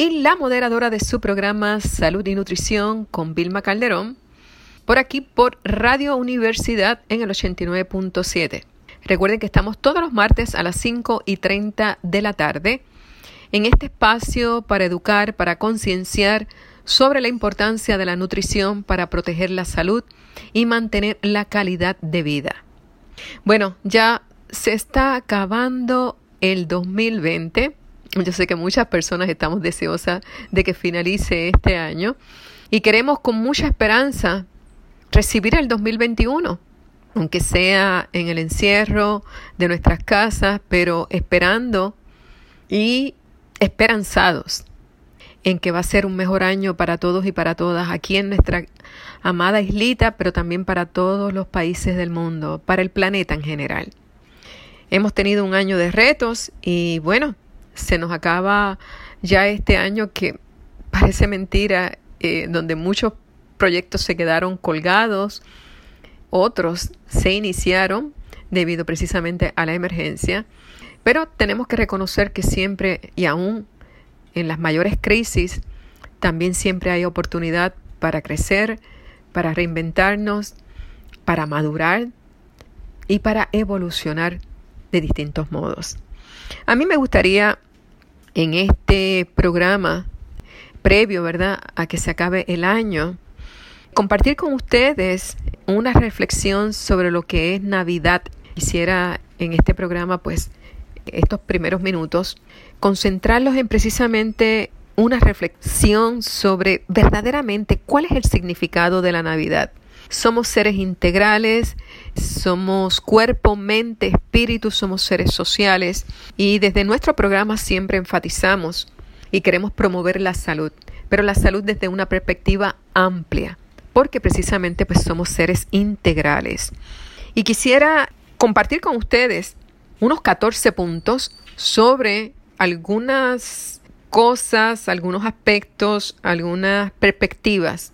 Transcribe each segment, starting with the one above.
y la moderadora de su programa Salud y Nutrición con Vilma Calderón, por aquí por Radio Universidad en el 89.7. Recuerden que estamos todos los martes a las 5 y 30 de la tarde en este espacio para educar, para concienciar sobre la importancia de la nutrición para proteger la salud y mantener la calidad de vida. Bueno, ya se está acabando el 2020 yo sé que muchas personas estamos deseosas de que finalice este año y queremos con mucha esperanza recibir el 2021, aunque sea en el encierro de nuestras casas, pero esperando y esperanzados en que va a ser un mejor año para todos y para todas aquí en nuestra amada islita, pero también para todos los países del mundo, para el planeta en general. Hemos tenido un año de retos y bueno, se nos acaba ya este año que parece mentira, eh, donde muchos proyectos se quedaron colgados, otros se iniciaron debido precisamente a la emergencia, pero tenemos que reconocer que siempre y aún en las mayores crisis, también siempre hay oportunidad para crecer, para reinventarnos, para madurar y para evolucionar de distintos modos. A mí me gustaría en este programa previo, ¿verdad?, a que se acabe el año, compartir con ustedes una reflexión sobre lo que es Navidad. Quisiera en este programa, pues, estos primeros minutos, concentrarlos en precisamente una reflexión sobre verdaderamente cuál es el significado de la Navidad. Somos seres integrales, somos cuerpo, mente, espíritu, somos seres sociales y desde nuestro programa siempre enfatizamos y queremos promover la salud, pero la salud desde una perspectiva amplia, porque precisamente pues somos seres integrales. Y quisiera compartir con ustedes unos 14 puntos sobre algunas cosas, algunos aspectos, algunas perspectivas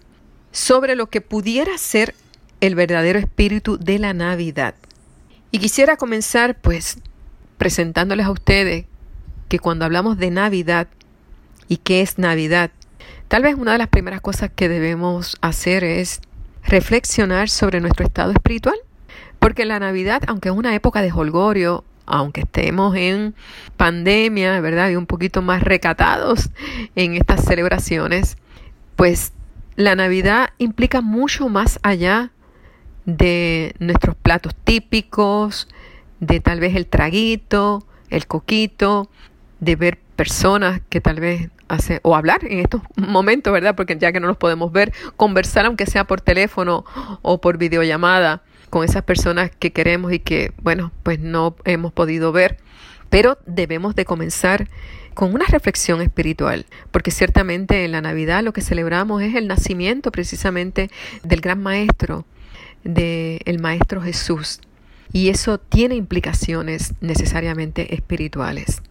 sobre lo que pudiera ser el verdadero espíritu de la Navidad. Y quisiera comenzar pues presentándoles a ustedes que cuando hablamos de Navidad y qué es Navidad, tal vez una de las primeras cosas que debemos hacer es reflexionar sobre nuestro estado espiritual, porque la Navidad, aunque es una época de holgorio, aunque estemos en pandemia, ¿verdad? Y un poquito más recatados en estas celebraciones, pues la Navidad implica mucho más allá de nuestros platos típicos, de tal vez el traguito, el coquito, de ver personas que tal vez hace o hablar en estos momentos, ¿verdad? Porque ya que no los podemos ver, conversar aunque sea por teléfono o por videollamada con esas personas que queremos y que, bueno, pues no hemos podido ver, pero debemos de comenzar con una reflexión espiritual, porque ciertamente en la Navidad lo que celebramos es el nacimiento precisamente del gran maestro, del maestro Jesús, y eso tiene implicaciones necesariamente espirituales.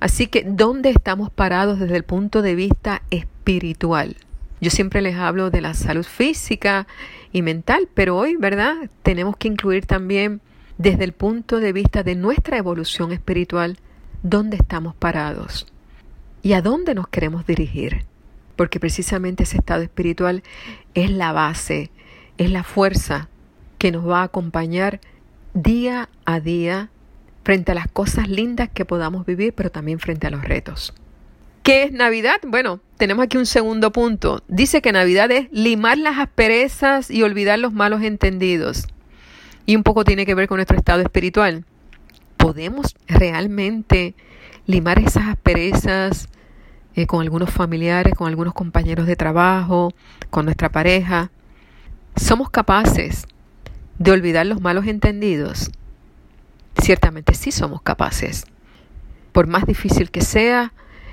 Así que, ¿dónde estamos parados desde el punto de vista espiritual? Yo siempre les hablo de la salud física y mental, pero hoy, ¿verdad? Tenemos que incluir también desde el punto de vista de nuestra evolución espiritual dónde estamos parados y a dónde nos queremos dirigir. Porque precisamente ese estado espiritual es la base, es la fuerza que nos va a acompañar día a día frente a las cosas lindas que podamos vivir, pero también frente a los retos. ¿Qué es Navidad? Bueno, tenemos aquí un segundo punto. Dice que Navidad es limar las asperezas y olvidar los malos entendidos. Y un poco tiene que ver con nuestro estado espiritual podemos realmente limar esas asperezas eh, con algunos familiares, con algunos compañeros de trabajo, con nuestra pareja. ¿Somos capaces de olvidar los malos entendidos? Ciertamente sí somos capaces. Por más difícil que sea,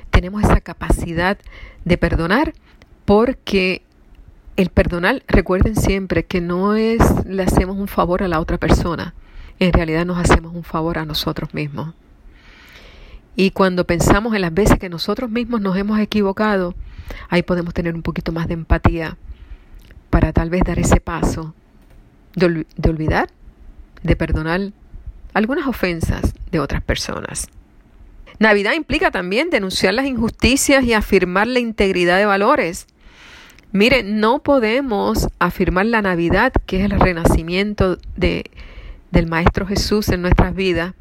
tenemos esa capacidad de perdonar porque el perdonar, recuerden siempre que no es le hacemos un favor a la otra persona, en realidad nos hacemos un favor a nosotros mismos. Y cuando pensamos en las veces que nosotros mismos nos hemos equivocado, ahí podemos tener un poquito más de empatía para tal vez dar ese paso de, de olvidar, de perdonar algunas ofensas de otras personas. Navidad implica también denunciar las injusticias y afirmar la integridad de valores. Mire, no podemos afirmar la Navidad, que es el renacimiento de, del Maestro Jesús en nuestras vidas,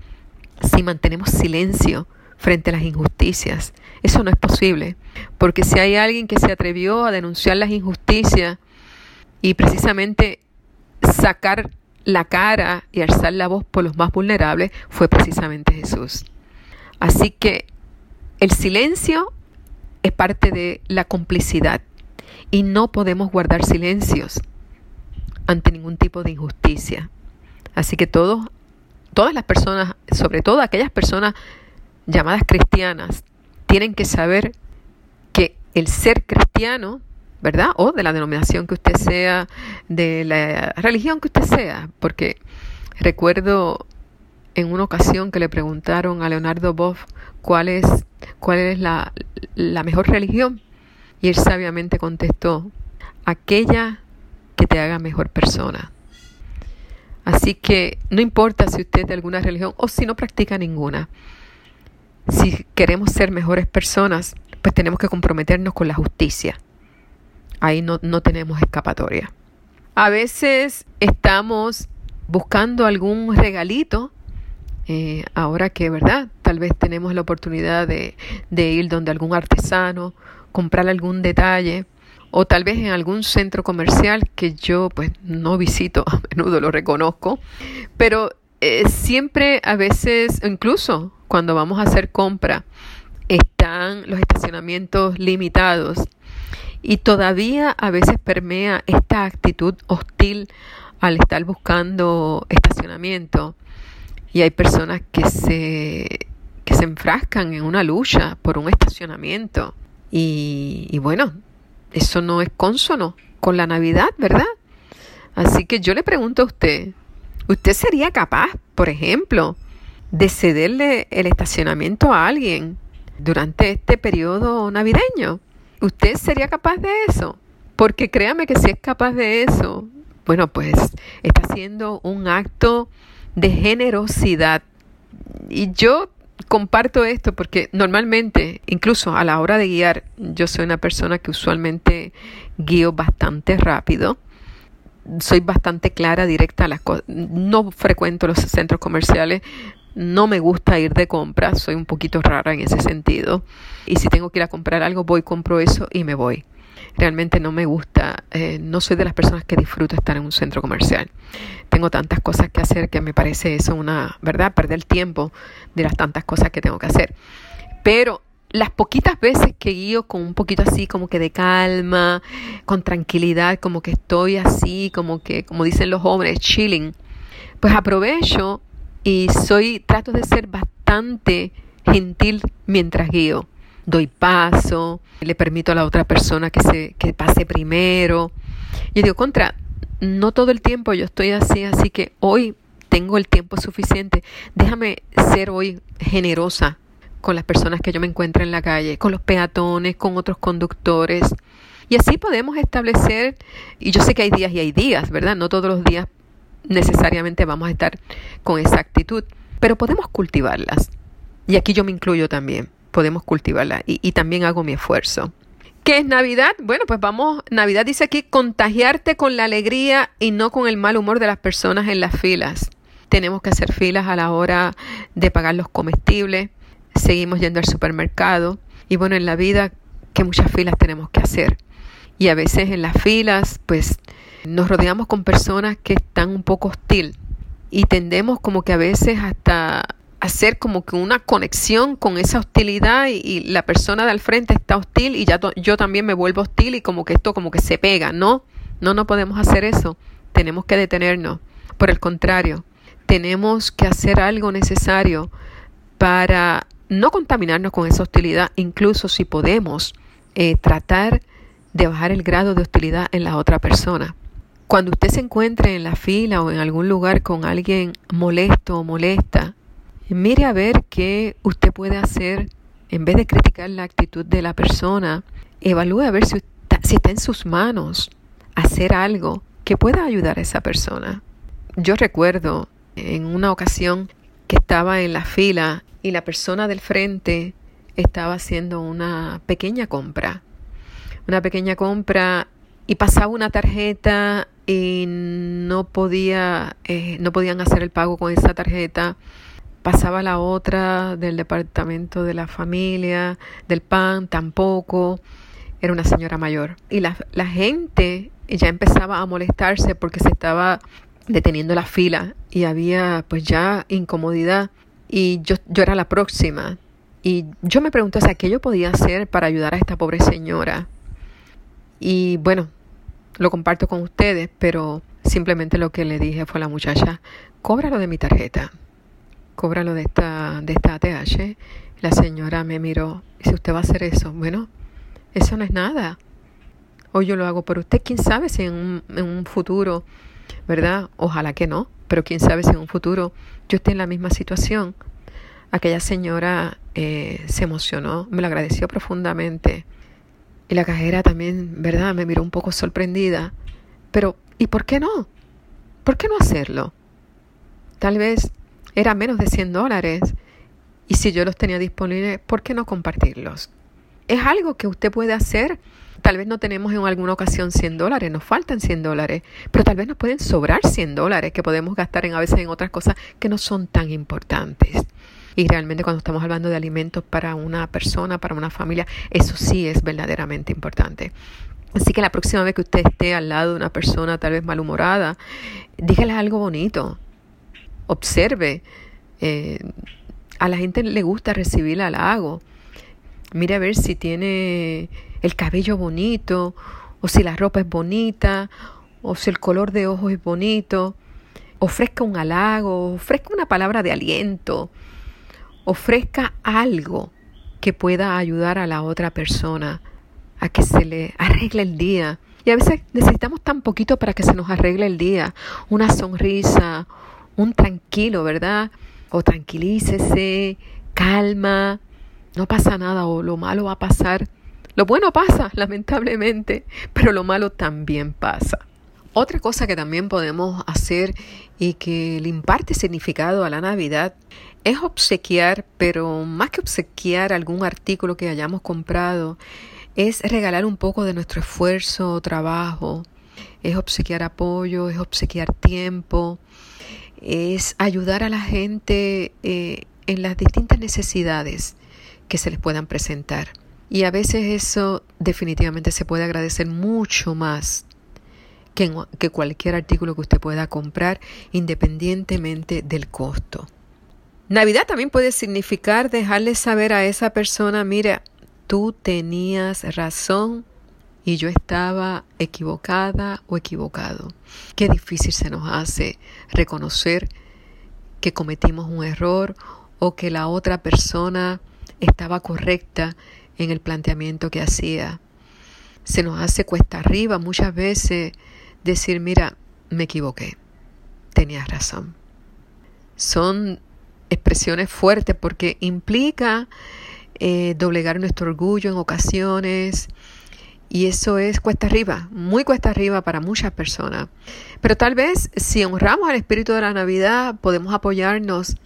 si mantenemos silencio frente a las injusticias. Eso no es posible, porque si hay alguien que se atrevió a denunciar las injusticias y precisamente sacar la cara y alzar la voz por los más vulnerables, fue precisamente Jesús. Así que el silencio es parte de la complicidad y no podemos guardar silencios ante ningún tipo de injusticia. Así que todos, todas las personas, sobre todo aquellas personas llamadas cristianas, tienen que saber que el ser cristiano, ¿verdad? O de la denominación que usted sea, de la religión que usted sea, porque recuerdo en una ocasión que le preguntaron a Leonardo Boff cuál es, cuál es la, la mejor religión. Y él sabiamente contestó, aquella que te haga mejor persona. Así que no importa si usted es de alguna religión o si no practica ninguna. Si queremos ser mejores personas, pues tenemos que comprometernos con la justicia. Ahí no, no tenemos escapatoria. A veces estamos buscando algún regalito eh, ahora que, ¿verdad? Tal vez tenemos la oportunidad de, de ir donde algún artesano, comprar algún detalle o tal vez en algún centro comercial que yo pues no visito, a menudo lo reconozco, pero eh, siempre a veces, incluso cuando vamos a hacer compra, están los estacionamientos limitados y todavía a veces permea esta actitud hostil al estar buscando estacionamiento y hay personas que se, que se enfrascan en una lucha por un estacionamiento. Y, y bueno, eso no es consono con la Navidad, ¿verdad? Así que yo le pregunto a usted, ¿usted sería capaz, por ejemplo, de cederle el estacionamiento a alguien durante este periodo navideño? ¿Usted sería capaz de eso? Porque créame que si es capaz de eso, bueno, pues está haciendo un acto de generosidad. Y yo comparto esto porque normalmente, incluso a la hora de guiar, yo soy una persona que usualmente guío bastante rápido. Soy bastante clara, directa a las cosas. No frecuento los centros comerciales. No me gusta ir de compras. Soy un poquito rara en ese sentido. Y si tengo que ir a comprar algo, voy, compro eso y me voy realmente no me gusta, eh, no soy de las personas que disfruto estar en un centro comercial. Tengo tantas cosas que hacer que me parece eso una, ¿verdad? Perder tiempo de las tantas cosas que tengo que hacer. Pero las poquitas veces que guío con un poquito así como que de calma, con tranquilidad, como que estoy así, como que, como dicen los jóvenes, chilling, pues aprovecho y soy, trato de ser bastante gentil mientras guío doy paso, le permito a la otra persona que, se, que pase primero. Yo digo, contra, no todo el tiempo yo estoy así, así que hoy tengo el tiempo suficiente. Déjame ser hoy generosa con las personas que yo me encuentro en la calle, con los peatones, con otros conductores. Y así podemos establecer, y yo sé que hay días y hay días, ¿verdad? No todos los días necesariamente vamos a estar con esa actitud, pero podemos cultivarlas. Y aquí yo me incluyo también podemos cultivarla y, también hago mi esfuerzo. ¿Qué es Navidad? Bueno, pues vamos, Navidad dice aquí contagiarte con la alegría y no con el mal humor de las personas en las filas. Tenemos que hacer filas a la hora de pagar los comestibles, seguimos yendo al supermercado y bueno, en la vida que muchas filas tenemos que hacer. Y a veces en las filas pues nos rodeamos con personas que están un poco hostil y tendemos como que a veces hasta hacer como que una conexión con esa hostilidad y, la persona de al frente está hostil y ya yo también me vuelvo hostil y como que esto como que se pega, ¿no? No, no podemos hacer eso. Tenemos que detenernos. Por el contrario, tenemos que hacer algo necesario para no contaminarnos con esa hostilidad, incluso si podemos eh, tratar de bajar el grado de hostilidad en la otra persona. Cuando usted se encuentre en la fila o en algún lugar con alguien molesto o molesta, mire a ver qué usted puede hacer en vez de criticar la actitud de la persona, evalúe a ver si si está en sus manos hacer algo que pueda ayudar a esa persona. Yo recuerdo en una ocasión que estaba en la fila y la persona del frente estaba haciendo una pequeña compra. Una pequeña compra y pasaba una tarjeta y no podía eh, no podían hacer el pago con esa tarjeta. Pasaba la otra del departamento de la familia del pan tampoco. Era una señora mayor. Y la, la gente ya empezaba a molestarse porque se estaba deteniendo la fila y había pues ya incomodidad. Y yo, yo era la próxima. Y yo me pregunté, o sea, ¿qué yo podía hacer para ayudar a esta pobre señora? Y bueno, lo comparto con ustedes, pero simplemente lo que le dije fue a la muchacha, cóbralo de mi tarjeta, cóbralo de esta, de esta ATH. La señora me miró, y si usted va a hacer eso, bueno, eso no es nada. O yo lo hago por usted, quién sabe si en un, en un futuro, ¿verdad? Ojalá que no, pero quién sabe si en un futuro yo esté en la misma situación. Aquella señora eh, se emocionó, me lo agradeció profundamente. Y la cajera también, ¿verdad? Me miró un poco sorprendida. Pero, ¿y por qué no? ¿Por qué no hacerlo? Tal vez era menos de 100 dólares. Y si yo los tenía disponibles, ¿por qué no compartirlos? Es algo que usted puede hacer Tal vez no tenemos en alguna ocasión 100 dólares, nos faltan 100 dólares, pero tal vez nos pueden sobrar 100 dólares que podemos gastar en a veces en otras cosas que no son tan importantes. Y realmente cuando estamos hablando de alimentos para una persona, para una familia, eso sí es verdaderamente importante. Así que la próxima vez que usted esté al lado de una persona tal vez malhumorada, dígale algo bonito. Observe. Eh, a la gente le gusta recibir halago. Mire a ver si tiene el cabello bonito, o si la ropa es bonita, o si el color de ojos es bonito. Ofrezca un halago, ofrezca una palabra de aliento, ofrezca algo que pueda ayudar a la otra persona a que se le arregle el día. Y a veces necesitamos tan poquito para que se nos arregle el día. Una sonrisa, un tranquilo, ¿verdad? O tranquilícese, calma, no pasa nada o lo malo va a pasar. Lo bueno pasa, lamentablemente, pero lo malo también pasa. Otra cosa que también podemos hacer y que le imparte significado a la Navidad es obsequiar, pero más que obsequiar algún artículo que hayamos comprado, es regalar un poco de nuestro esfuerzo o trabajo, es obsequiar apoyo, es obsequiar tiempo, es ayudar a la gente eh, en las distintas necesidades que se les puedan presentar. Y a veces eso definitivamente se puede agradecer mucho más que, que cualquier artículo que usted pueda comprar independientemente del costo. Navidad también puede significar dejarle saber a esa persona, mira, tú tenías razón y yo estaba equivocada o equivocado. Qué difícil se nos hace reconocer que cometimos un error o que la otra persona estaba correcta en el planteamiento que hacía. Se nos hace cuesta arriba muchas veces decir, mira, me equivoqué, tenías razón. Son expresiones fuertes porque implica eh, doblegar nuestro orgullo en ocasiones y eso es cuesta arriba, muy cuesta arriba para muchas personas. Pero tal vez si honramos al espíritu de la Navidad podemos apoyarnos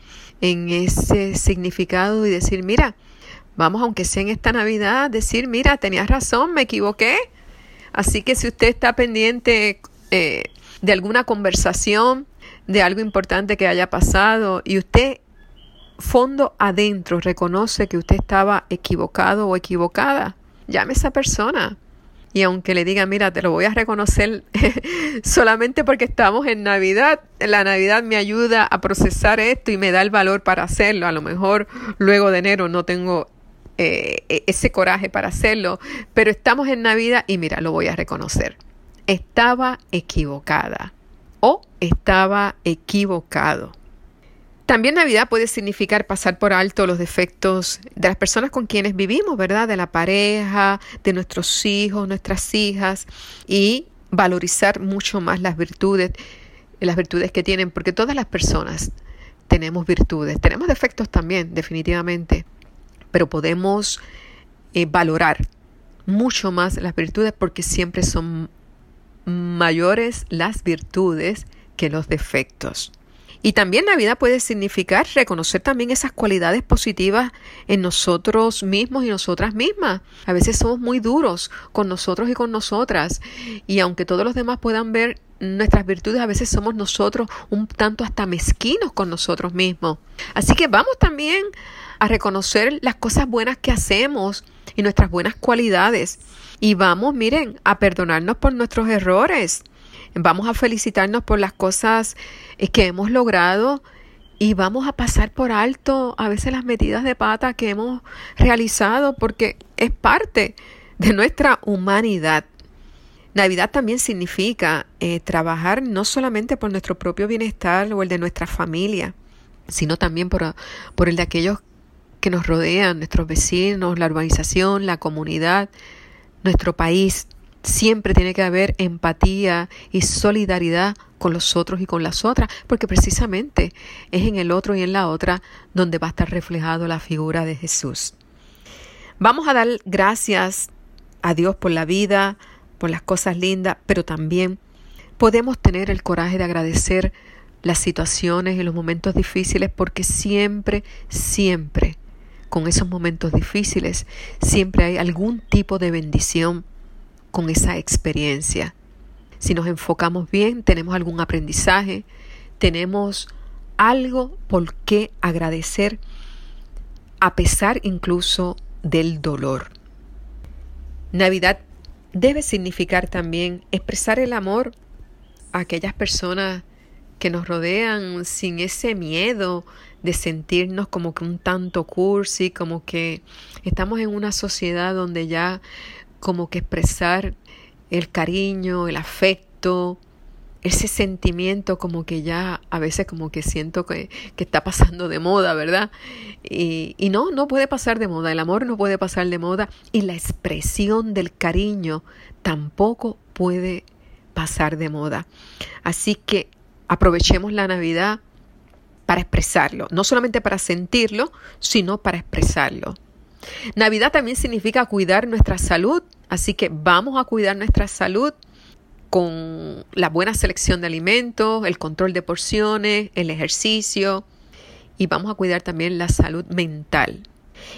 en ese significado y decir, mira, Vamos, aunque sea en esta Navidad, decir, mira, tenías razón, me equivoqué. Así que si usted está pendiente eh, de alguna conversación, de algo importante que haya pasado y usted fondo adentro reconoce que usted estaba equivocado o equivocada, llame a esa persona. y aunque le diga, mira, te lo voy a reconocer solamente porque estamos en Navidad, la Navidad me ayuda a procesar esto y me da el valor para hacerlo. A lo mejor luego de enero no tengo eh, e-, ese coraje para hacerlo, pero estamos en Navidad y mira, lo voy a reconocer. Estaba equivocada o estaba equivocado. También Navidad puede significar pasar por alto los defectos de las personas con quienes vivimos, ¿verdad? De la pareja, de nuestros hijos, nuestras hijas y valorizar mucho más las virtudes, las virtudes que tienen, porque todas las personas tenemos virtudes, tenemos defectos también, definitivamente, pero podemos eh, valorar mucho más las virtudes porque siempre son mayores las virtudes que los defectos. Y también Navidad puede significar reconocer también esas cualidades positivas en nosotros mismos y nosotras mismas. A veces somos muy duros con nosotros y con nosotras. Y aunque todos los demás puedan ver nuestras virtudes, a veces somos nosotros un tanto hasta mezquinos con nosotros mismos. Así que vamos también a reconocer las cosas buenas que hacemos y nuestras buenas cualidades. Y vamos, miren, a perdonarnos por nuestros errores. Vamos a felicitarnos por las cosas eh, que hemos logrado y vamos a pasar por alto a veces las metidas de pata que hemos realizado porque es parte de nuestra humanidad. Navidad también significa eh, trabajar no solamente por nuestro propio bienestar o el de nuestra familia, sino también por, por el de aquellos que nos rodean, nuestros vecinos, la urbanización, la comunidad, nuestro país. Siempre tiene que haber empatía y solidaridad con los otros y con las otras, porque precisamente es en el otro y en la otra donde va a estar reflejado la figura de Jesús. Vamos a dar gracias a Dios por la vida, por las cosas lindas, pero también podemos tener el coraje de agradecer las situaciones y los momentos difíciles porque siempre, siempre, con esos momentos difíciles, siempre hay algún tipo de bendición con esa experiencia. Si nos enfocamos bien, tenemos algún aprendizaje, tenemos algo por qué agradecer a pesar incluso del dolor. Navidad debe significar también expresar el amor a aquellas personas que nos rodean sin ese miedo de sentirnos como que un tanto cursi, como que estamos en una sociedad donde ya como que expresar el cariño, el afecto, ese sentimiento como que ya a veces como que siento que, está pasando de moda, ¿verdad? Y, y, no, no puede pasar de moda, el amor no puede pasar de moda y la expresión del cariño tampoco puede pasar de moda. Así que aprovechemos la Navidad para expresarlo, no solamente para sentirlo, sino para expresarlo. Navidad también significa cuidar nuestra salud, así que vamos a cuidar nuestra salud con la buena selección de alimentos, el control de porciones, el ejercicio y vamos a cuidar también la salud mental.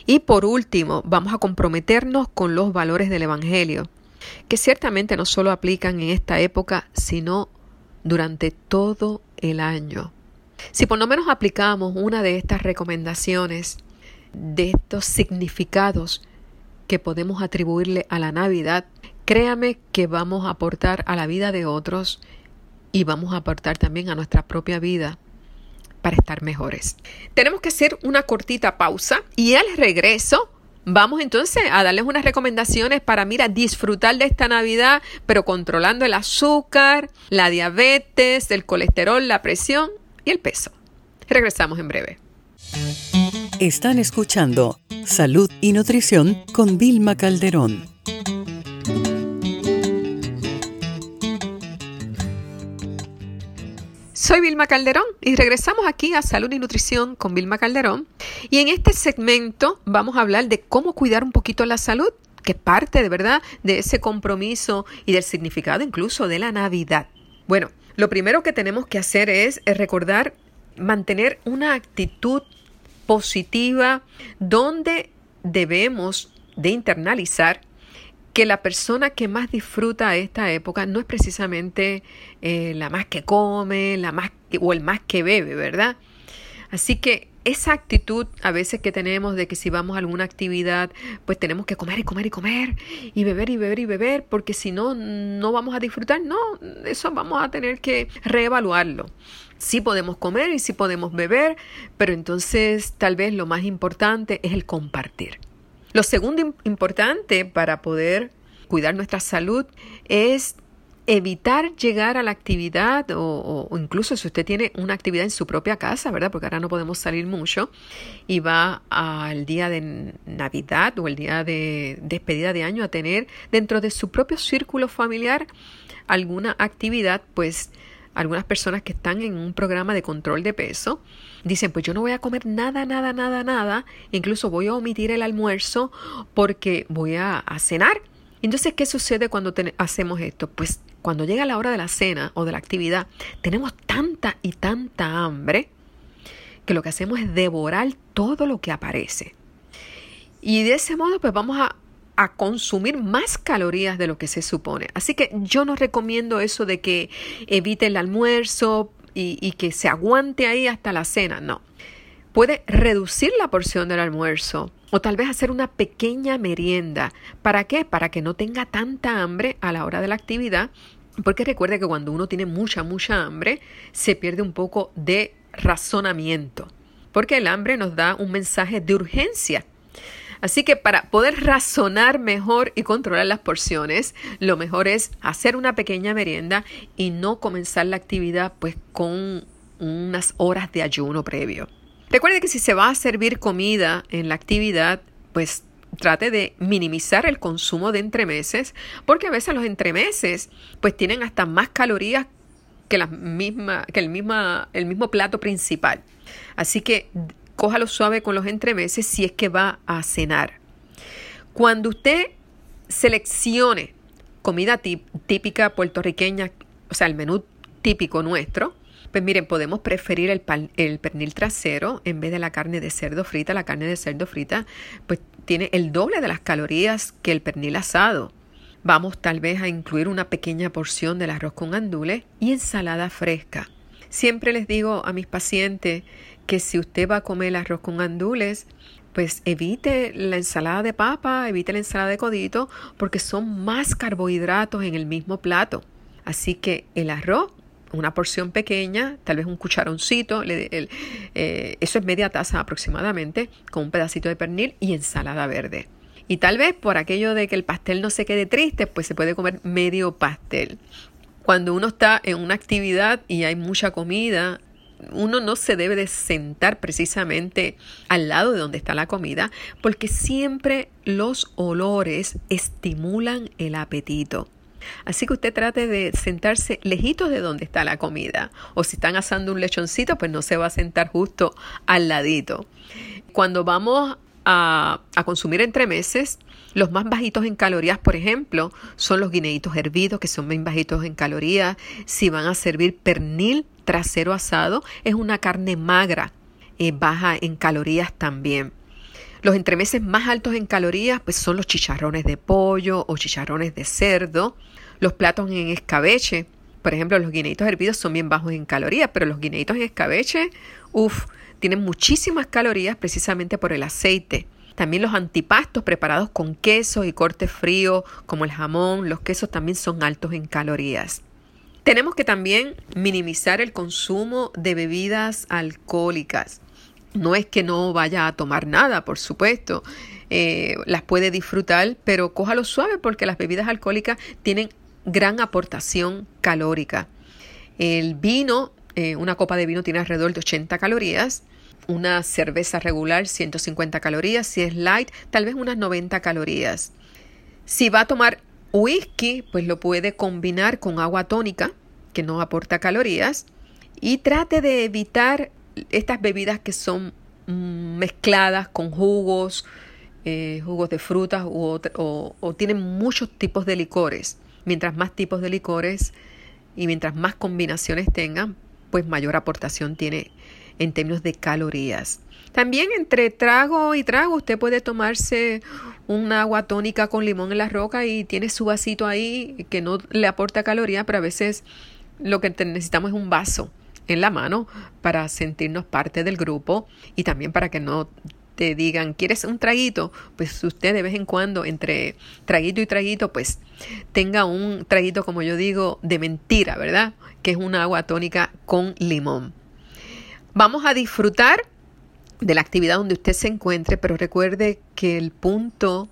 Y por último, vamos a comprometernos con los valores del Evangelio, que ciertamente no solo aplican en esta época, sino durante todo el año. Si por lo menos aplicamos una de estas recomendaciones, de estos significados que podemos atribuirle a la Navidad, créame que vamos a aportar a la vida de otros y vamos a aportar también a nuestra propia vida para estar mejores. Tenemos que hacer una cortita pausa y al regreso vamos entonces a darles unas recomendaciones para, mira, disfrutar de esta Navidad, pero controlando el azúcar, la diabetes, el colesterol, la presión y el peso. Regresamos en breve. Están escuchando Salud y Nutrición con Vilma Calderón. Soy Vilma Calderón y regresamos aquí a Salud y Nutrición con Vilma Calderón. Y en este segmento vamos a hablar de cómo cuidar un poquito la salud, que parte de verdad de ese compromiso y del significado incluso de la Navidad. Bueno, lo primero que tenemos que hacer es recordar mantener una actitud positiva donde debemos de internalizar que la persona que más disfruta esta época no es precisamente eh, la más que come, la más o el más que bebe, ¿verdad? Así que esa actitud a veces que tenemos de que si vamos a alguna actividad, pues tenemos que comer y comer y comer y beber y beber y beber, porque si no, no vamos a disfrutar. No, eso vamos a tener que reevaluarlo. Sí podemos comer y sí podemos beber, pero entonces tal vez lo más importante es el compartir. Lo segundo importante para poder cuidar nuestra salud es evitar llegar a la actividad o, incluso si usted tiene una actividad en su propia casa, ¿verdad? Porque ahora no podemos salir mucho y va al día de Navidad o el día de despedida de año a tener dentro de su propio círculo familiar alguna actividad, pues algunas personas que están en un programa de control de peso dicen, pues yo no voy a comer nada, nada, nada, nada, incluso voy a omitir el almuerzo porque voy a, cenar. Entonces, ¿qué sucede cuando hacemos esto? Pues cuando llega la hora de la cena o de la actividad, tenemos tanta y tanta hambre que lo que hacemos es devorar todo lo que aparece. Y de ese modo, pues vamos a, consumir más calorías de lo que se supone. Así que yo no recomiendo eso de que evite el almuerzo y, y que se aguante ahí hasta la cena. No. Puede reducir la porción del almuerzo o tal vez hacer una pequeña merienda. ¿Para qué? Para que no tenga tanta hambre a la hora de la actividad. Porque recuerde que cuando uno tiene mucha, mucha hambre, se pierde un poco de razonamiento. Porque el hambre nos da un mensaje de urgencia. Así que para poder razonar mejor y controlar las porciones, lo mejor es hacer una pequeña merienda y no comenzar la actividad pues con unas horas de ayuno previo. Recuerde que si se va a servir comida en la actividad, pues trate de minimizar el consumo de entremeses, porque a veces los entremeses pues tienen hasta más calorías que, la misma, que el, misma, el mismo plato principal. Así que cójalo suave con los entremeses si es que va a cenar. Cuando usted seleccione comida típica puertorriqueña, o sea, el menú típico nuestro, pues miren, podemos preferir el, el pernil trasero en vez de la carne de cerdo frita. La carne de cerdo frita pues tiene el doble de las calorías que el pernil asado. Vamos tal vez a incluir una pequeña porción del arroz con andules y ensalada fresca. Siempre les digo a mis pacientes que si usted va a comer arroz con andules, pues evite la ensalada de papa, evite la ensalada de codito, porque son más carbohidratos en el mismo plato. Así que el arroz una porción pequeña, tal vez un cucharoncito, eh, eso es media taza aproximadamente, con un pedacito de pernil y ensalada verde. Y tal vez por aquello de que el pastel no se quede triste, pues se puede comer medio pastel. Cuando uno está en una actividad y hay mucha comida, uno no se debe de sentar precisamente al lado de donde está la comida, porque siempre los olores estimulan el apetito. Así que usted trate de sentarse lejitos de donde está la comida. O si están asando un lechoncito, pues no se va a sentar justo al ladito. Cuando vamos a, a consumir entremeses, los más bajitos en calorías, por ejemplo, son los guineitos hervidos, que son bien bajitos en calorías. Si van a servir pernil trasero asado, es una carne magra, eh, baja en calorías también. Los entremeses más altos en calorías pues son los chicharrones de pollo o chicharrones de cerdo, los platos en escabeche. Por ejemplo, los guineitos hervidos son bien bajos en calorías, pero los guineitos en escabeche, uff, tienen muchísimas calorías precisamente por el aceite. También los antipastos preparados con queso y corte frío, como el jamón, los quesos también son altos en calorías. Tenemos que también minimizar el consumo de bebidas alcohólicas. No es que no vaya a tomar nada, por supuesto, eh, las puede disfrutar, pero cójalo suave porque las bebidas alcohólicas tienen gran aportación calórica. El vino, eh, una copa de vino tiene alrededor de 80 calorías, una cerveza regular 150 calorías, si es light tal vez unas 90 calorías. Si va a tomar whisky, pues lo puede combinar con agua tónica, que no aporta calorías, y trate de evitar estas bebidas que son mm, mezcladas con jugos, eh, jugos de frutas o, tienen muchos tipos de licores. Mientras más tipos de licores y mientras más combinaciones tengan, pues mayor aportación tiene en términos de calorías. También entre trago y trago usted puede tomarse un agua tónica con limón en la roca y tiene su vasito ahí que no le aporta calorías, pero a veces lo que necesitamos es un vaso en la mano para sentirnos parte del grupo y también para que no te digan, ¿quieres un traguito? Pues usted de vez en cuando, entre traguito y traguito, pues tenga un traguito, como yo digo, de mentira, ¿verdad? Que es una agua tónica con limón. Vamos a disfrutar de la actividad donde usted se encuentre, pero recuerde que el punto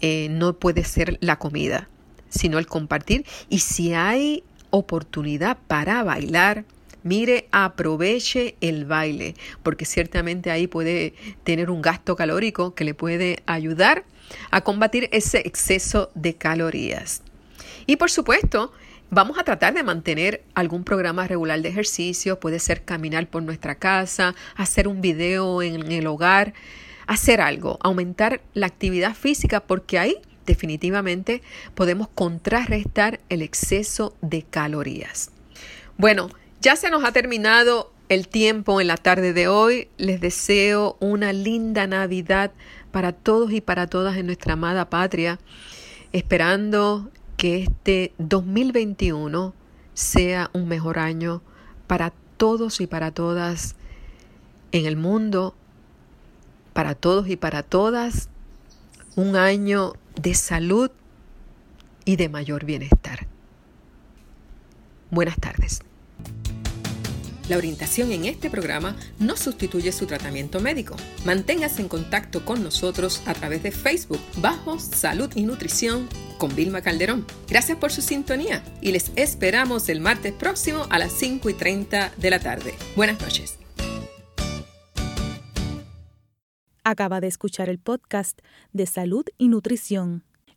eh, no puede ser la comida, sino el compartir. Y si hay oportunidad para bailar, Mire, aproveche el baile, porque ciertamente ahí puede tener un gasto calórico que le puede ayudar a combatir ese exceso de calorías. Y por supuesto, vamos a tratar de mantener algún programa regular de ejercicio, puede ser caminar por nuestra casa, hacer un video en el hogar, hacer algo, aumentar la actividad física, porque ahí definitivamente podemos contrarrestar el exceso de calorías. Bueno, ya se nos ha terminado el tiempo en la tarde de hoy. Les deseo una linda Navidad para todos y para todas en nuestra amada patria, esperando que este 2021 sea un mejor año para todos y para todas en el mundo, para todos y para todas, un año de salud y de mayor bienestar. Buenas tardes. La orientación en este programa no sustituye su tratamiento médico. Manténgase en contacto con nosotros a través de Facebook bajo Salud y Nutrición con Vilma Calderón. Gracias por su sintonía y les esperamos el martes próximo a las 5 y 30 de la tarde. Buenas noches. Acaba de escuchar el podcast de Salud y Nutrición